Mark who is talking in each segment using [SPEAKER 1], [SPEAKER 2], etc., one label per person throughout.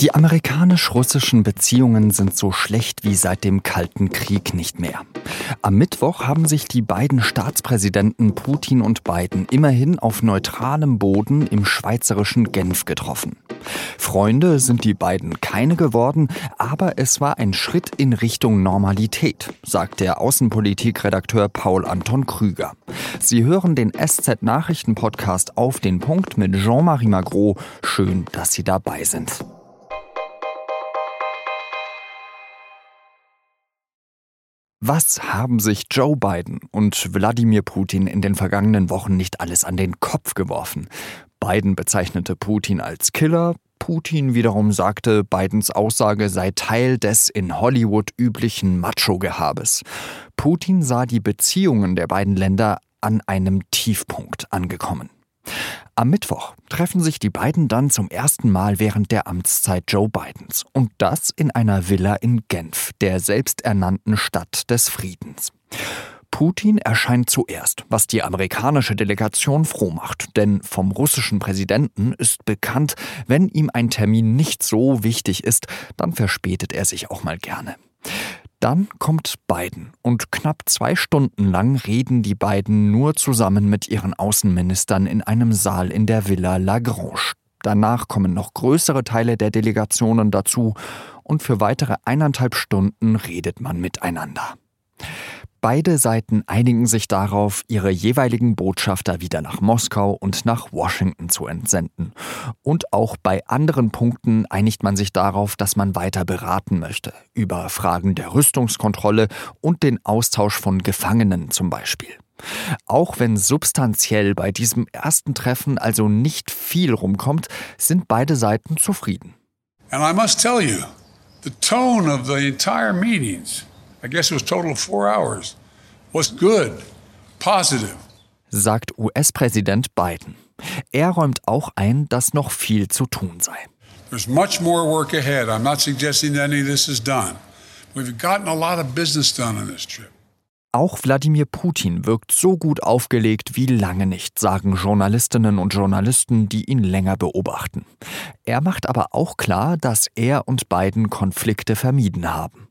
[SPEAKER 1] Die amerikanisch-russischen Beziehungen sind so schlecht wie seit dem Kalten Krieg nicht mehr. Am Mittwoch haben sich die beiden Staatspräsidenten Putin und Biden immerhin auf neutralem Boden im schweizerischen Genf getroffen. Freunde sind die beiden keine geworden, aber es war ein Schritt in Richtung Normalität, sagt der Außenpolitikredakteur Paul Anton Krüger. Sie hören den SZ Nachrichten Podcast auf den Punkt mit Jean-Marie Magro. Schön, dass Sie dabei sind. Was haben sich Joe Biden und Wladimir Putin in den vergangenen Wochen nicht alles an den Kopf geworfen? Biden bezeichnete Putin als Killer, Putin wiederum sagte, Bidens Aussage sei Teil des in Hollywood üblichen Macho-Gehabes. Putin sah die Beziehungen der beiden Länder an einem Tiefpunkt angekommen. Am Mittwoch treffen sich die beiden dann zum ersten Mal während der Amtszeit Joe Bidens. Und das in einer Villa in Genf, der selbsternannten Stadt des Friedens. Putin erscheint zuerst, was die amerikanische Delegation froh macht, denn vom russischen Präsidenten ist bekannt, wenn ihm ein Termin nicht so wichtig ist, dann verspätet er sich auch mal gerne. Dann kommt Biden und knapp zwei Stunden lang reden die beiden nur zusammen mit ihren Außenministern in einem Saal in der Villa Lagrange. Danach kommen noch größere Teile der Delegationen dazu und für weitere eineinhalb Stunden redet man miteinander. Beide Seiten einigen sich darauf, ihre jeweiligen Botschafter wieder nach Moskau und nach Washington zu entsenden. Und auch bei anderen Punkten einigt man sich darauf, dass man weiter beraten möchte, über Fragen der Rüstungskontrolle und den Austausch von Gefangenen zum Beispiel. Auch wenn substanziell bei diesem ersten Treffen also nicht viel rumkommt, sind beide Seiten zufrieden. And I must tell you, the tone of the entire meetings I guess it was total of four hours, was good, positive. Sagt US-Präsident Biden. Er räumt auch ein, dass noch viel zu tun sei. There's much more work ahead. I'm not suggesting any of this is done. We've gotten a lot of business done on this trip. Auch Wladimir Putin wirkt so gut aufgelegt wie lange nicht, sagen Journalistinnen und Journalisten, die ihn länger beobachten. Er macht aber auch klar, dass er und Biden Konflikte vermieden haben.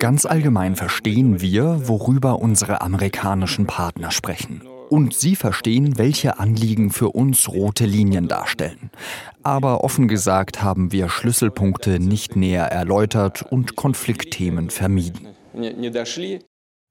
[SPEAKER 1] Ganz allgemein verstehen wir, worüber unsere amerikanischen Partner sprechen. Und sie verstehen, welche Anliegen für uns rote Linien darstellen. Aber offen gesagt haben wir Schlüsselpunkte nicht näher erläutert und Konfliktthemen vermieden.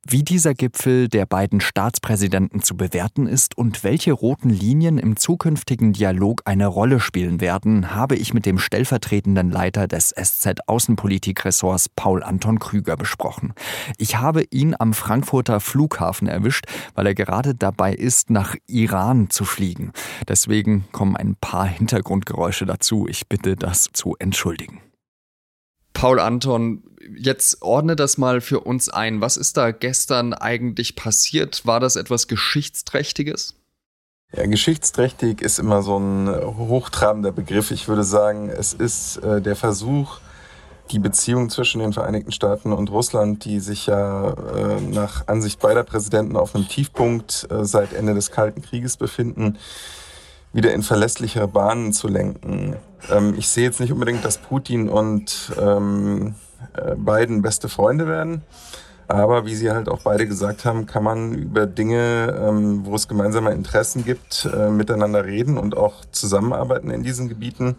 [SPEAKER 1] Wie dieser Gipfel der beiden Staatspräsidenten zu bewerten ist und welche roten Linien im zukünftigen Dialog eine Rolle spielen werden, habe ich mit dem stellvertretenden Leiter des SZ Außenpolitikressorts Paul Anton Krüger besprochen. Ich habe ihn am Frankfurter Flughafen erwischt, weil er gerade dabei ist, nach Iran zu fliegen. Deswegen kommen ein paar Hintergrundgeräusche dazu. Ich bitte das zu entschuldigen. Paul Anton, jetzt ordne das mal für uns ein. Was ist da gestern eigentlich passiert? War das etwas Geschichtsträchtiges?
[SPEAKER 2] Ja, geschichtsträchtig ist immer so ein hochtrabender Begriff. Ich würde sagen, es ist äh, der Versuch, die Beziehung zwischen den Vereinigten Staaten und Russland, die sich ja äh, nach Ansicht beider Präsidenten auf einem Tiefpunkt äh, seit Ende des Kalten Krieges befinden, wieder in verlässlichere Bahnen zu lenken. Ähm, ich sehe jetzt nicht unbedingt, dass Putin und ähm, äh, Biden beste Freunde werden. Aber wie Sie halt auch beide gesagt haben, kann man über Dinge, ähm, wo es gemeinsame Interessen gibt, äh, miteinander reden und auch zusammenarbeiten in diesen Gebieten.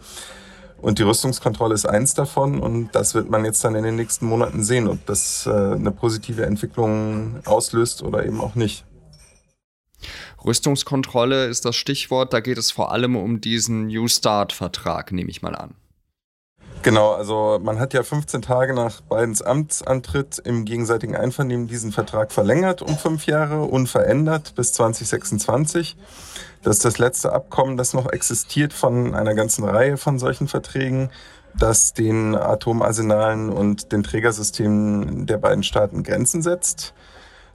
[SPEAKER 2] Und die Rüstungskontrolle ist eins davon und das wird man jetzt dann in den nächsten Monaten sehen, ob das äh, eine positive Entwicklung auslöst oder eben auch nicht.
[SPEAKER 1] Rüstungskontrolle ist das Stichwort. Da geht es vor allem um diesen New Start-Vertrag, nehme ich mal an.
[SPEAKER 2] Genau, also man hat ja 15 Tage nach Bidens Amtsantritt im gegenseitigen Einvernehmen diesen Vertrag verlängert um fünf Jahre, unverändert bis 2026. Das ist das letzte Abkommen, das noch existiert von einer ganzen Reihe von solchen Verträgen, das den Atomarsenalen und den Trägersystemen der beiden Staaten Grenzen setzt.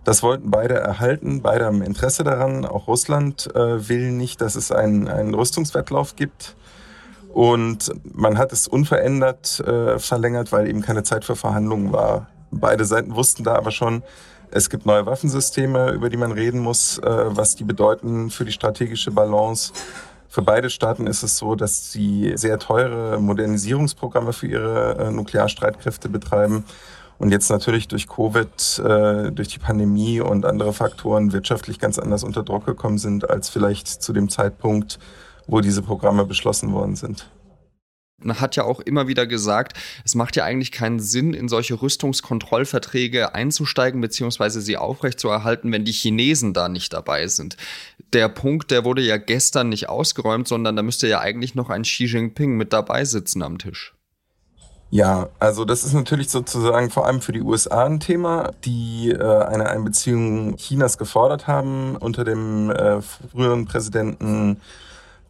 [SPEAKER 2] Das wollten beide erhalten, beide haben Interesse daran. Auch Russland äh, will nicht, dass es einen, einen Rüstungswettlauf gibt. Und man hat es unverändert äh, verlängert, weil eben keine Zeit für Verhandlungen war. Beide Seiten wussten da aber schon, es gibt neue Waffensysteme, über die man reden muss, äh, was die bedeuten für die strategische Balance Für beide Staaten ist es so, dass sie sehr teure Modernisierungsprogramme für ihre äh, Nuklearstreitkräfte betreiben und jetzt natürlich durch Covid, äh, durch die Pandemie und andere Faktoren wirtschaftlich ganz anders unter Druck gekommen sind als vielleicht zu dem Zeitpunkt, wo diese Programme beschlossen worden sind
[SPEAKER 1] hat ja auch immer wieder gesagt, es macht ja eigentlich keinen Sinn, in solche Rüstungskontrollverträge einzusteigen bzw. sie aufrechtzuerhalten, wenn die Chinesen da nicht dabei sind. Der Punkt, der wurde ja gestern nicht ausgeräumt, sondern da müsste ja eigentlich noch ein Xi Jinping mit dabei sitzen am Tisch.
[SPEAKER 2] Ja, also das ist natürlich sozusagen vor allem für die USA ein Thema, die äh, eine Einbeziehung Chinas gefordert haben unter dem äh, früheren Präsidenten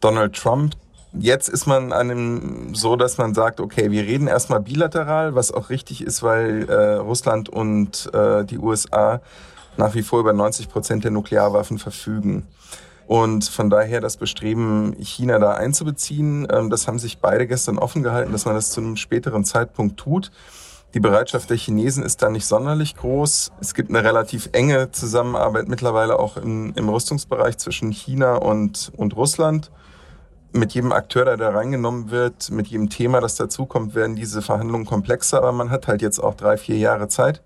[SPEAKER 2] Donald Trump. Jetzt ist man an dem so, dass man sagt, okay, wir reden erstmal bilateral, was auch richtig ist, weil äh, Russland und äh, die USA nach wie vor über 90 Prozent der Nuklearwaffen verfügen. Und von daher das Bestreben, China da einzubeziehen, ähm, das haben sich beide gestern offen gehalten, dass man das zu einem späteren Zeitpunkt tut. Die Bereitschaft der Chinesen ist da nicht sonderlich groß. Es gibt eine relativ enge Zusammenarbeit mittlerweile auch im, im Rüstungsbereich zwischen China und, und Russland mit jedem Akteur, der da reingenommen wird, mit jedem Thema, das dazukommt, werden diese Verhandlungen komplexer, aber man hat halt jetzt auch drei, vier Jahre Zeit,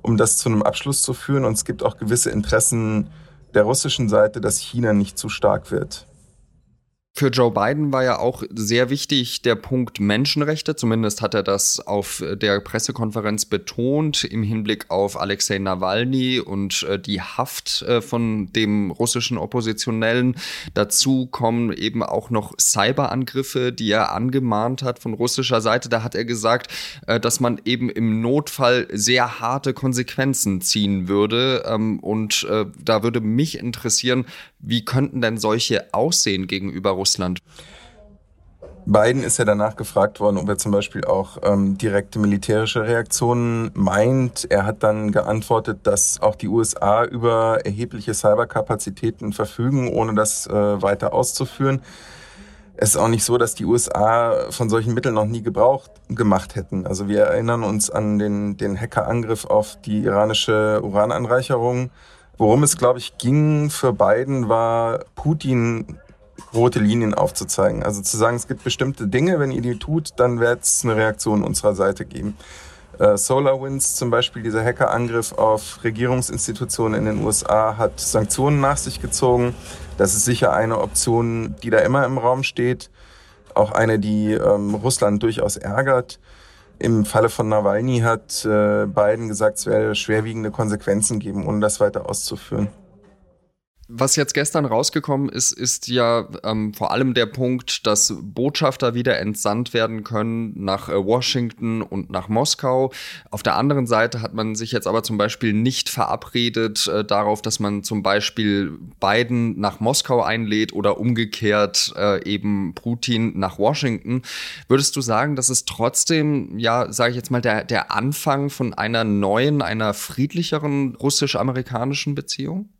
[SPEAKER 2] um das zu einem Abschluss zu führen. Und es gibt auch gewisse Interessen der russischen Seite, dass China nicht zu stark wird.
[SPEAKER 1] Für Joe Biden war ja auch sehr wichtig der Punkt Menschenrechte. Zumindest hat er das auf der Pressekonferenz betont im Hinblick auf Alexei Nawalny und äh, die Haft äh, von dem russischen Oppositionellen. Dazu kommen eben auch noch Cyberangriffe, die er angemahnt hat von russischer Seite. Da hat er gesagt, äh, dass man eben im Notfall sehr harte Konsequenzen ziehen würde. Ähm, und da würde mich interessieren, wie könnten denn solche aussehen gegenüber Russland?
[SPEAKER 2] Biden ist ja danach gefragt worden, ob er zum Beispiel auch ähm, direkte militärische Reaktionen meint. Er hat dann geantwortet, dass auch die USA über erhebliche Cyberkapazitäten verfügen, ohne das äh, weiter auszuführen. Es ist auch nicht so, dass die USA von solchen Mitteln noch nie Gebrauch gemacht hätten. Also wir erinnern uns an den, den Hackerangriff auf die iranische Urananreicherung Worum es, glaube ich, ging für Biden, war Putin rote Linien aufzuzeigen. Also zu sagen, es gibt bestimmte Dinge, wenn ihr die tut, dann wird es eine Reaktion unserer Seite geben. Äh, SolarWinds zum Beispiel, dieser Hackerangriff auf Regierungsinstitutionen in den USA, hat Sanktionen nach sich gezogen. Das ist sicher eine Option, die da immer im Raum steht. Auch eine, die ähm, Russland durchaus ärgert. Im Falle von Nawalny hat äh, Biden gesagt, es werde schwerwiegende Konsequenzen geben, ohne das weiter auszuführen.
[SPEAKER 1] Was jetzt gestern rausgekommen ist, ist ja ähm, vor allem der Punkt, dass Botschafter wieder entsandt werden können nach äh, Washington und nach Moskau. Auf der anderen Seite hat man sich jetzt aber zum Beispiel nicht verabredet äh, darauf, dass man zum Beispiel Biden nach Moskau einlädt oder umgekehrt äh, eben Putin nach Washington. Würdest du sagen, dass es trotzdem, ja, sage ich jetzt mal, der, der Anfang von einer neuen, einer friedlicheren russisch-amerikanischen Beziehung?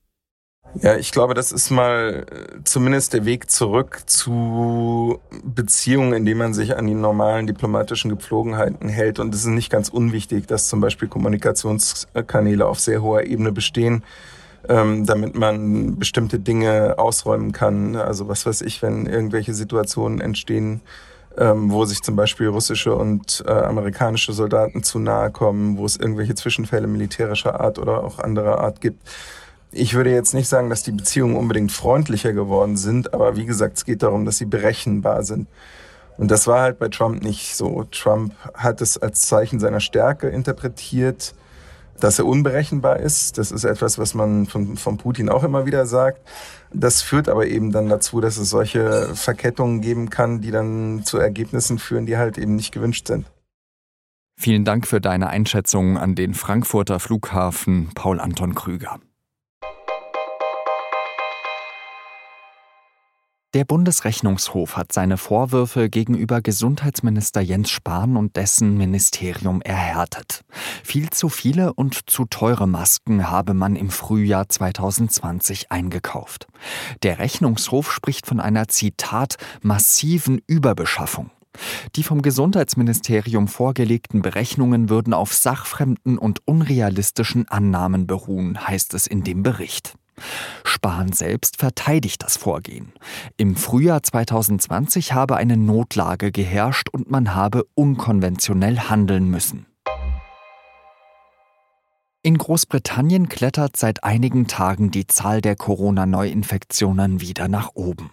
[SPEAKER 2] Ja, ich glaube, das ist mal äh, zumindest der Weg zurück zu Beziehungen, in denen man sich an die normalen diplomatischen Gepflogenheiten hält. Und es ist nicht ganz unwichtig, dass zum Beispiel Kommunikationskanäle auf sehr hoher Ebene bestehen, ähm, damit man bestimmte Dinge ausräumen kann. Also was weiß ich, wenn irgendwelche Situationen entstehen, ähm, wo sich zum Beispiel russische und äh, amerikanische Soldaten zu nahe kommen, wo es irgendwelche Zwischenfälle militärischer Art oder auch anderer Art gibt ich würde jetzt nicht sagen, dass die Beziehungen unbedingt freundlicher geworden sind, aber wie gesagt, es geht darum, dass sie berechenbar sind. Und das war halt bei Trump nicht so. Trump hat es als Zeichen seiner Stärke interpretiert, dass er unberechenbar ist. Das ist etwas, was man von, von Putin auch immer wieder sagt. Das führt aber eben dann dazu, dass es solche Verkettungen geben kann, die dann zu Ergebnissen führen, die halt eben nicht gewünscht sind.
[SPEAKER 1] Vielen Dank für deine Einschätzung an den Frankfurter Flughafen, Paul Anton Krüger. Der Bundesrechnungshof hat seine Vorwürfe gegenüber Gesundheitsminister Jens Spahn und dessen Ministerium erhärtet. Viel zu viele und zu teure Masken habe man im Frühjahr 2020 eingekauft. Der Rechnungshof spricht von einer Zitat massiven Überbeschaffung. Die vom Gesundheitsministerium vorgelegten Berechnungen würden auf sachfremden und unrealistischen Annahmen beruhen, heißt es in dem Bericht. Spahn selbst verteidigt das Vorgehen. Im Frühjahr 2020 habe eine Notlage geherrscht und man habe unkonventionell handeln müssen. In Großbritannien klettert seit einigen Tagen die Zahl der Corona-Neuinfektionen wieder nach oben.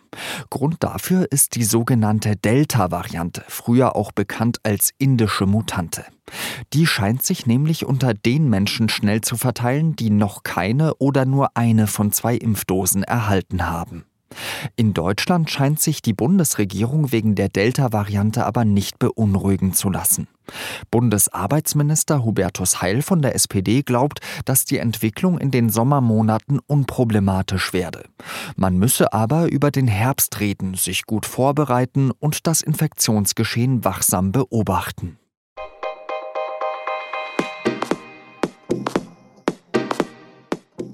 [SPEAKER 1] Grund dafür ist die sogenannte Delta-Variante, früher auch bekannt als indische Mutante. Die scheint sich nämlich unter den Menschen schnell zu verteilen, die noch keine oder nur eine von zwei Impfdosen erhalten haben. In Deutschland scheint sich die Bundesregierung wegen der Delta-Variante aber nicht beunruhigen zu lassen. Bundesarbeitsminister Hubertus Heil von der SPD glaubt, dass die Entwicklung in den Sommermonaten unproblematisch werde. Man müsse aber über den Herbst reden, sich gut vorbereiten und das Infektionsgeschehen wachsam beobachten.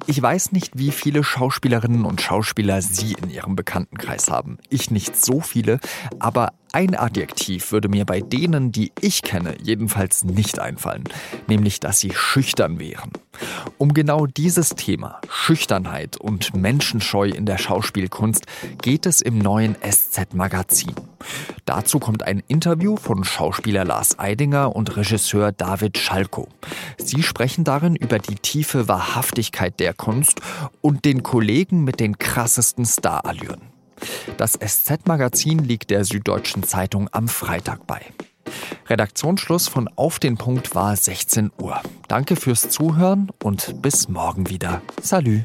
[SPEAKER 1] Ich weiß nicht, wie viele Schauspielerinnen und Schauspieler Sie in Ihrem Bekanntenkreis haben. Ich nicht so viele, aber ein Adjektiv würde mir bei denen, die ich kenne, jedenfalls nicht einfallen, nämlich dass sie schüchtern wären. Um genau dieses Thema, Schüchternheit und Menschenscheu in der Schauspielkunst, geht es im neuen SZ-Magazin. Dazu kommt ein Interview von Schauspieler Lars Eidinger und Regisseur David Schalko. Sie sprechen darin über die tiefe Wahrhaftigkeit der Kunst und den Kollegen mit den krassesten Starallüren. Das SZ-Magazin liegt der Süddeutschen Zeitung am Freitag bei. Redaktionsschluss von Auf den Punkt war 16 Uhr. Danke fürs Zuhören und bis morgen wieder. Salü.